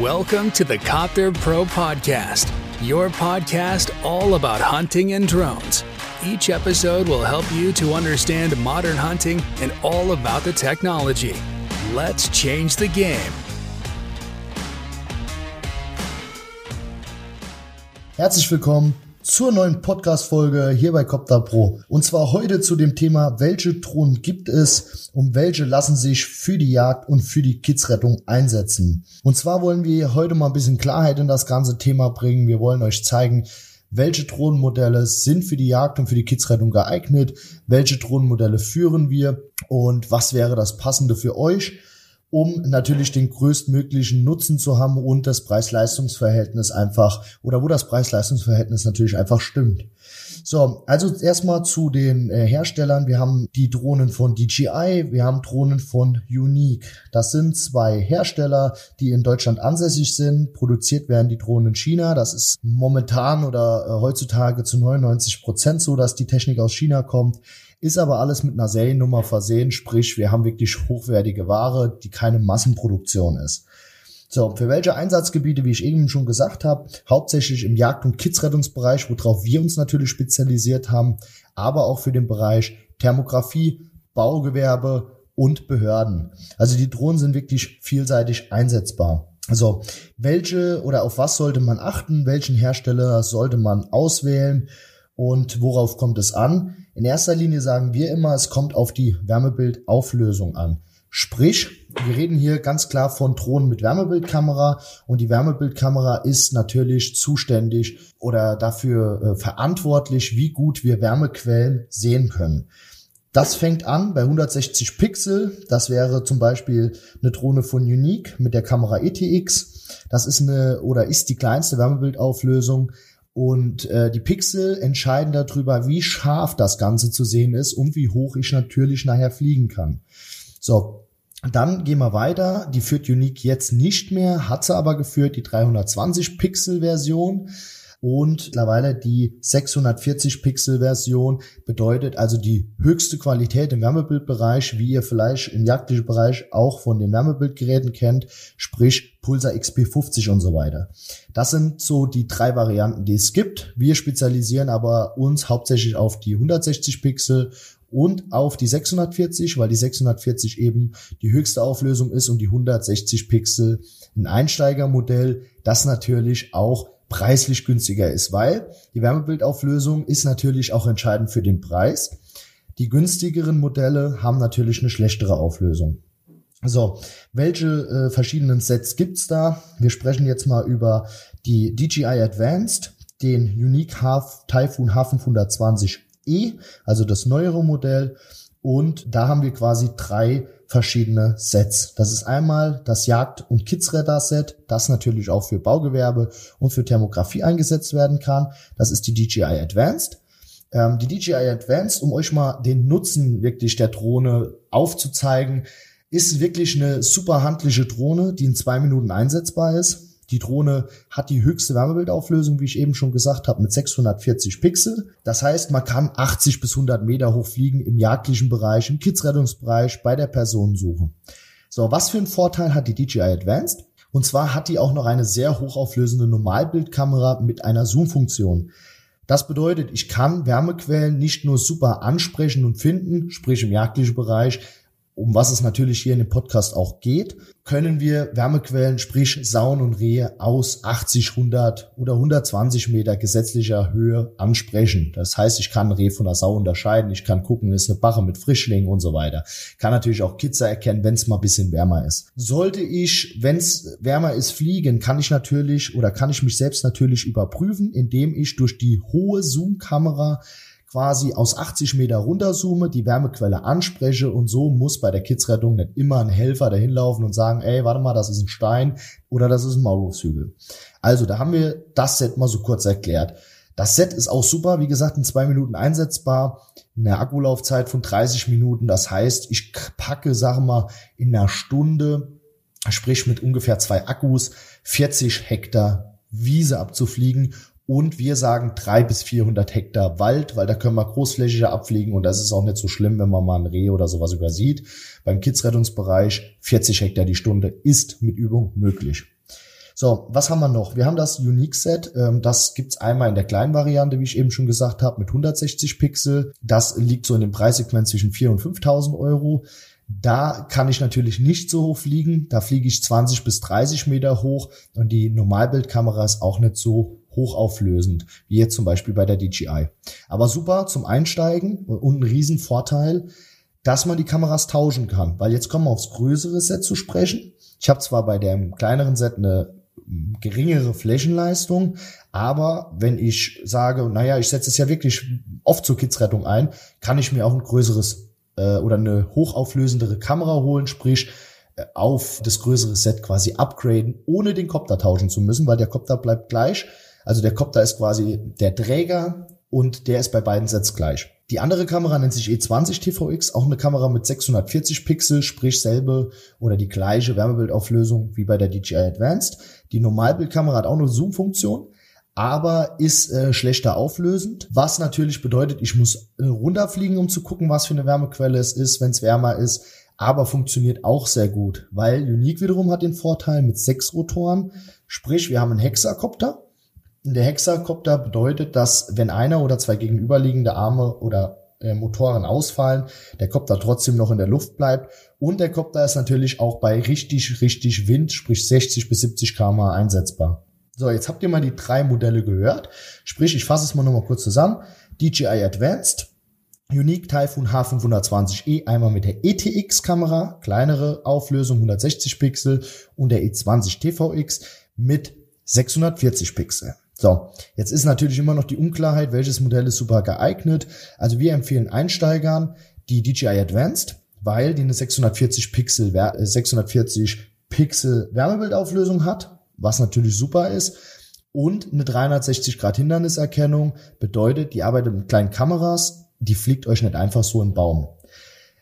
Welcome to the Copter Pro Podcast, your podcast all about hunting and drones. Each episode will help you to understand modern hunting and all about the technology. Let's change the game. Herzlich willkommen zur neuen Podcast-Folge hier bei Copter Pro. Und zwar heute zu dem Thema, welche Drohnen gibt es und welche lassen sich für die Jagd und für die Kidsrettung einsetzen. Und zwar wollen wir heute mal ein bisschen Klarheit in das ganze Thema bringen. Wir wollen euch zeigen, welche Drohnenmodelle sind für die Jagd und für die Kidsrettung geeignet, welche Drohnenmodelle führen wir und was wäre das Passende für euch um natürlich den größtmöglichen Nutzen zu haben und das Preis-Leistungs-Verhältnis einfach oder wo das Preis-Leistungs-Verhältnis natürlich einfach stimmt. So, also erstmal zu den äh, Herstellern. Wir haben die Drohnen von DJI, wir haben Drohnen von Unique. Das sind zwei Hersteller, die in Deutschland ansässig sind. Produziert werden die Drohnen in China. Das ist momentan oder äh, heutzutage zu 99 Prozent so, dass die Technik aus China kommt ist aber alles mit einer Seriennummer versehen, sprich, wir haben wirklich hochwertige Ware, die keine Massenproduktion ist. So, für welche Einsatzgebiete, wie ich eben schon gesagt habe, hauptsächlich im Jagd- und Kidsrettungsbereich, worauf wir uns natürlich spezialisiert haben, aber auch für den Bereich Thermografie, Baugewerbe und Behörden. Also die Drohnen sind wirklich vielseitig einsetzbar. Also, welche oder auf was sollte man achten? Welchen Hersteller sollte man auswählen? Und worauf kommt es an? In erster Linie sagen wir immer, es kommt auf die Wärmebildauflösung an. Sprich, wir reden hier ganz klar von Drohnen mit Wärmebildkamera und die Wärmebildkamera ist natürlich zuständig oder dafür äh, verantwortlich, wie gut wir Wärmequellen sehen können. Das fängt an bei 160 Pixel. Das wäre zum Beispiel eine Drohne von Unique mit der Kamera ETX. Das ist eine oder ist die kleinste Wärmebildauflösung. Und äh, die Pixel entscheiden darüber, wie scharf das Ganze zu sehen ist und wie hoch ich natürlich nachher fliegen kann. So, dann gehen wir weiter. Die führt Unique jetzt nicht mehr, hat sie aber geführt, die 320 Pixel Version und mittlerweile die 640 Pixel Version bedeutet also die höchste Qualität im Wärmebildbereich, wie ihr vielleicht im jagdlichen Bereich auch von den Wärmebildgeräten kennt, sprich Pulsar XP50 und so weiter. Das sind so die drei Varianten, die es gibt. Wir spezialisieren aber uns hauptsächlich auf die 160 Pixel und auf die 640, weil die 640 eben die höchste Auflösung ist und die 160 Pixel ein Einsteigermodell, das natürlich auch preislich günstiger ist, weil die Wärmebildauflösung ist natürlich auch entscheidend für den Preis. Die günstigeren Modelle haben natürlich eine schlechtere Auflösung. So, welche äh, verschiedenen Sets gibt's da? Wir sprechen jetzt mal über die DJI Advanced, den Unique Half Typhoon H520e, also das neuere Modell. Und da haben wir quasi drei verschiedene Sets. Das ist einmal das Jagd- und Kidsradar-Set, das natürlich auch für Baugewerbe und für Thermografie eingesetzt werden kann. Das ist die DJI Advanced. Ähm, die DJI Advanced, um euch mal den Nutzen wirklich der Drohne aufzuzeigen, ist wirklich eine super handliche Drohne, die in zwei Minuten einsetzbar ist. Die Drohne hat die höchste Wärmebildauflösung, wie ich eben schon gesagt habe, mit 640 Pixel. Das heißt, man kann 80 bis 100 Meter hoch fliegen im jagdlichen Bereich, im Kidsrettungsbereich, bei der Personensuche. So, was für einen Vorteil hat die DJI Advanced? Und zwar hat die auch noch eine sehr hochauflösende Normalbildkamera mit einer Zoom-Funktion. Das bedeutet, ich kann Wärmequellen nicht nur super ansprechen und finden, sprich im jagdlichen Bereich, um was es natürlich hier in dem Podcast auch geht, können wir Wärmequellen, sprich Sauen und Rehe aus 80, 100 oder 120 Meter gesetzlicher Höhe ansprechen. Das heißt, ich kann Reh von der Sau unterscheiden, ich kann gucken, ist eine Bache mit Frischlingen und so weiter. Kann natürlich auch Kitzer erkennen, wenn es mal ein bisschen wärmer ist. Sollte ich, wenn es wärmer ist, fliegen, kann ich natürlich oder kann ich mich selbst natürlich überprüfen, indem ich durch die hohe Zoom-Kamera quasi aus 80 Meter runterzoome, die Wärmequelle anspreche und so muss bei der Kidsrettung nicht immer ein Helfer dahin und sagen, ey, warte mal, das ist ein Stein oder das ist ein Maulwurfshügel. Also da haben wir das Set mal so kurz erklärt. Das Set ist auch super, wie gesagt, in zwei Minuten einsetzbar, eine Akkulaufzeit von 30 Minuten. Das heißt, ich packe, wir mal, in einer Stunde, sprich mit ungefähr zwei Akkus, 40 Hektar Wiese abzufliegen und wir sagen drei bis 400 Hektar Wald, weil da können wir großflächiger abfliegen und das ist auch nicht so schlimm, wenn man mal ein Reh oder sowas übersieht. Beim Kidsrettungsbereich 40 Hektar die Stunde ist mit Übung möglich. So, was haben wir noch? Wir haben das Unique Set. Ähm, das gibt's einmal in der kleinen Variante, wie ich eben schon gesagt habe, mit 160 Pixel. Das liegt so in dem Preissegment zwischen 4.000 und 5.000 Euro. Da kann ich natürlich nicht so hoch fliegen. Da fliege ich 20 bis 30 Meter hoch und die Normalbildkamera ist auch nicht so hochauflösend, wie jetzt zum Beispiel bei der DJI. Aber super zum Einsteigen und ein Riesenvorteil, dass man die Kameras tauschen kann, weil jetzt kommen wir aufs größere Set zu sprechen. Ich habe zwar bei dem kleineren Set eine geringere Flächenleistung, aber wenn ich sage, naja, ich setze es ja wirklich oft zur Kidsrettung ein, kann ich mir auch ein größeres äh, oder eine hochauflösendere Kamera holen, sprich äh, auf das größere Set quasi upgraden, ohne den Kopter tauschen zu müssen, weil der Kopter bleibt gleich. Also der Kopter ist quasi der Träger und der ist bei beiden Sets gleich. Die andere Kamera nennt sich E20 TVX, auch eine Kamera mit 640 Pixel, sprich selbe oder die gleiche Wärmebildauflösung wie bei der DJI Advanced. Die Normalbildkamera hat auch eine Zoom-Funktion, aber ist äh, schlechter auflösend, was natürlich bedeutet, ich muss äh, runterfliegen, um zu gucken, was für eine Wärmequelle es ist, wenn es wärmer ist, aber funktioniert auch sehr gut, weil Unique wiederum hat den Vorteil mit sechs Rotoren, sprich wir haben einen Hexakopter, der Hexakopter bedeutet, dass wenn einer oder zwei gegenüberliegende Arme oder äh, Motoren ausfallen, der Kopter trotzdem noch in der Luft bleibt und der Kopter ist natürlich auch bei richtig, richtig Wind, sprich 60 bis 70 km einsetzbar. So, jetzt habt ihr mal die drei Modelle gehört. Sprich, ich fasse es mal nochmal kurz zusammen. DJI Advanced, Unique Typhoon H520e, einmal mit der ETX-Kamera, kleinere Auflösung, 160 Pixel und der E20 TVX mit 640 Pixel. So, jetzt ist natürlich immer noch die Unklarheit, welches Modell ist super geeignet. Also wir empfehlen Einsteigern die DJI Advanced, weil die eine 640 Pixel, 640 äh, Pixel Wärmebildauflösung hat, was natürlich super ist. Und eine 360 Grad Hinderniserkennung bedeutet, die arbeitet mit kleinen Kameras, die fliegt euch nicht einfach so im Baum.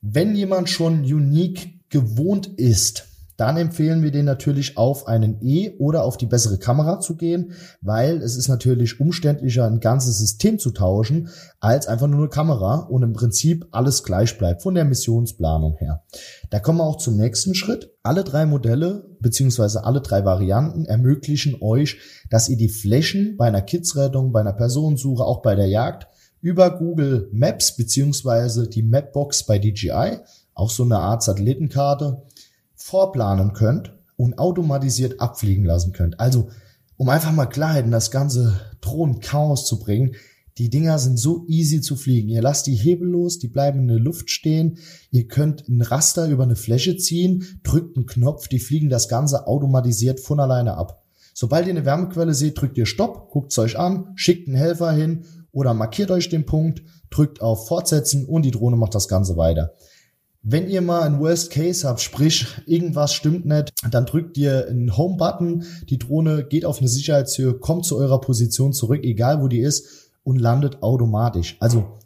Wenn jemand schon unique gewohnt ist, dann empfehlen wir den natürlich auf einen E oder auf die bessere Kamera zu gehen, weil es ist natürlich umständlicher, ein ganzes System zu tauschen, als einfach nur eine Kamera und im Prinzip alles gleich bleibt von der Missionsplanung her. Da kommen wir auch zum nächsten Schritt. Alle drei Modelle beziehungsweise alle drei Varianten ermöglichen euch, dass ihr die Flächen bei einer Kidsrettung, bei einer Personensuche, auch bei der Jagd über Google Maps beziehungsweise die Mapbox bei DJI, auch so eine Art Satellitenkarte, vorplanen könnt und automatisiert abfliegen lassen könnt. Also, um einfach mal Klarheit in das ganze Drohnenchaos zu bringen, die Dinger sind so easy zu fliegen. Ihr lasst die Hebel los, die bleiben in der Luft stehen. Ihr könnt ein Raster über eine Fläche ziehen, drückt einen Knopf, die fliegen das Ganze automatisiert von alleine ab. Sobald ihr eine Wärmequelle seht, drückt ihr Stopp, guckt es euch an, schickt einen Helfer hin oder markiert euch den Punkt, drückt auf Fortsetzen und die Drohne macht das Ganze weiter. Wenn ihr mal ein Worst Case habt, sprich irgendwas stimmt nicht, dann drückt ihr einen Home-Button, die Drohne geht auf eine Sicherheitshöhe, kommt zu eurer Position zurück, egal wo die ist, und landet automatisch. Also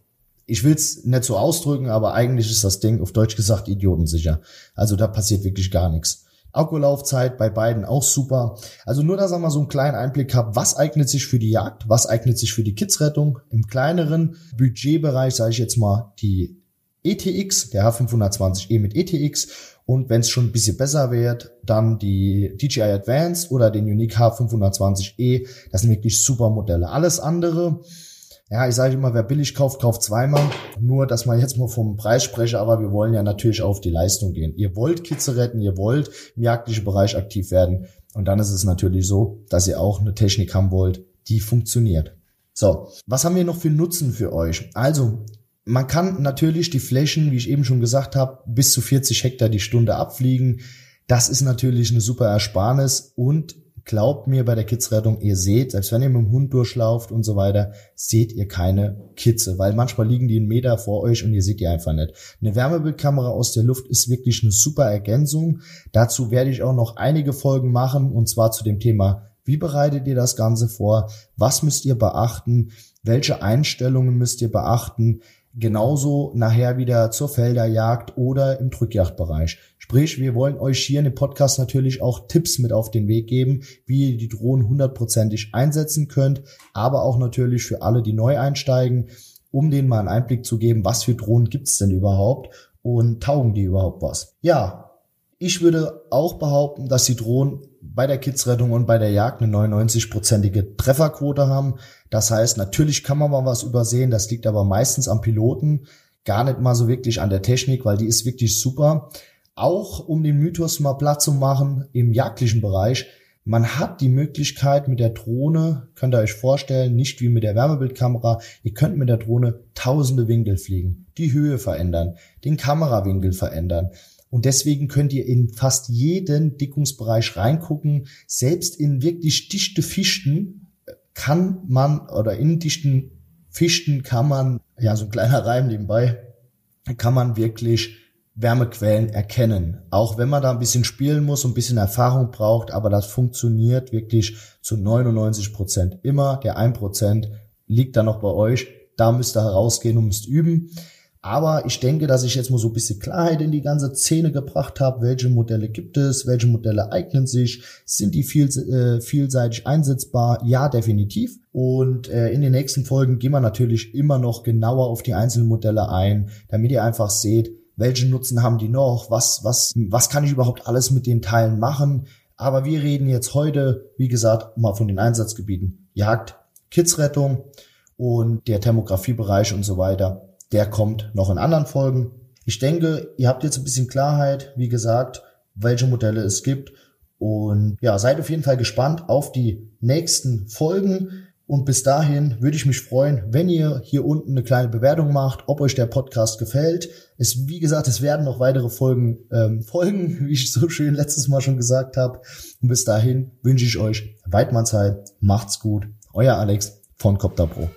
ich will's nicht so ausdrücken, aber eigentlich ist das Ding auf Deutsch gesagt idiotensicher. Also da passiert wirklich gar nichts. Akkulaufzeit bei beiden auch super. Also nur, dass ihr mal so einen kleinen Einblick habt, was eignet sich für die Jagd, was eignet sich für die Kidsrettung. Im kleineren Budgetbereich sage ich jetzt mal die ETX, der H520e mit ETX und wenn es schon ein bisschen besser wird, dann die DJI Advanced oder den Unique H520e. Das sind wirklich super Modelle. Alles andere, ja, ich sage immer, wer billig kauft, kauft zweimal. Nur, dass man jetzt mal vom Preis spreche, aber wir wollen ja natürlich auf die Leistung gehen. Ihr wollt Kitze retten, ihr wollt im jagdlichen Bereich aktiv werden. Und dann ist es natürlich so, dass ihr auch eine Technik haben wollt, die funktioniert. So, was haben wir noch für Nutzen für euch? Also, man kann natürlich die Flächen, wie ich eben schon gesagt habe, bis zu 40 Hektar die Stunde abfliegen. Das ist natürlich eine super Ersparnis und glaubt mir bei der Kidsrettung, ihr seht, selbst wenn ihr mit dem Hund durchlauft und so weiter, seht ihr keine Kitze, weil manchmal liegen die einen Meter vor euch und ihr seht die einfach nicht. Eine Wärmebildkamera aus der Luft ist wirklich eine super Ergänzung. Dazu werde ich auch noch einige Folgen machen und zwar zu dem Thema, wie bereitet ihr das Ganze vor? Was müsst ihr beachten? Welche Einstellungen müsst ihr beachten? Genauso nachher wieder zur Felderjagd oder im Drückjagdbereich. Sprich, wir wollen euch hier in dem Podcast natürlich auch Tipps mit auf den Weg geben, wie ihr die Drohnen hundertprozentig einsetzen könnt, aber auch natürlich für alle, die neu einsteigen, um denen mal einen Einblick zu geben, was für Drohnen gibt's denn überhaupt und taugen die überhaupt was. Ja, Ich würde auch behaupten, dass die Drohnen bei der Kidsrettung und bei der Jagd eine 99-prozentige Trefferquote haben. Das heißt, natürlich kann man mal was übersehen, das liegt aber meistens am Piloten, gar nicht mal so wirklich an der Technik, weil die ist wirklich super. Auch um den Mythos mal platt zu machen, im jagdlichen Bereich, man hat die Möglichkeit mit der Drohne, könnt ihr euch vorstellen, nicht wie mit der Wärmebildkamera, ihr könnt mit der Drohne tausende Winkel fliegen, die Höhe verändern, den Kamerawinkel verändern. Und deswegen könnt ihr in fast jeden Dickungsbereich reingucken. Selbst in wirklich dichte Fichten kann man oder in dichten Fichten kann man, ja, so ein kleiner Reim nebenbei, kann man wirklich Wärmequellen erkennen. Auch wenn man da ein bisschen spielen muss und ein bisschen Erfahrung braucht, aber das funktioniert wirklich zu 99 Prozent immer. Der 1 Prozent liegt da noch bei euch. Da müsst ihr herausgehen und müsst üben. Aber ich denke, dass ich jetzt mal so ein bisschen Klarheit in die ganze Szene gebracht habe. Welche Modelle gibt es? Welche Modelle eignen sich? Sind die viel, äh, vielseitig einsetzbar? Ja, definitiv. Und äh, in den nächsten Folgen gehen wir natürlich immer noch genauer auf die einzelnen Modelle ein, damit ihr einfach seht, welchen Nutzen haben die noch, was, was, was kann ich überhaupt alles mit den Teilen machen. Aber wir reden jetzt heute, wie gesagt, mal von den Einsatzgebieten Jagd, Kidsrettung und der Thermografiebereich und so weiter. Der kommt noch in anderen Folgen. Ich denke, ihr habt jetzt ein bisschen Klarheit, wie gesagt, welche Modelle es gibt. Und ja, seid auf jeden Fall gespannt auf die nächsten Folgen. Und bis dahin würde ich mich freuen, wenn ihr hier unten eine kleine Bewertung macht, ob euch der Podcast gefällt. Es, wie gesagt, es werden noch weitere Folgen ähm, folgen, wie ich so schön letztes Mal schon gesagt habe. Und bis dahin wünsche ich euch Weidmannszeit. Macht's gut. Euer Alex von Copter Pro.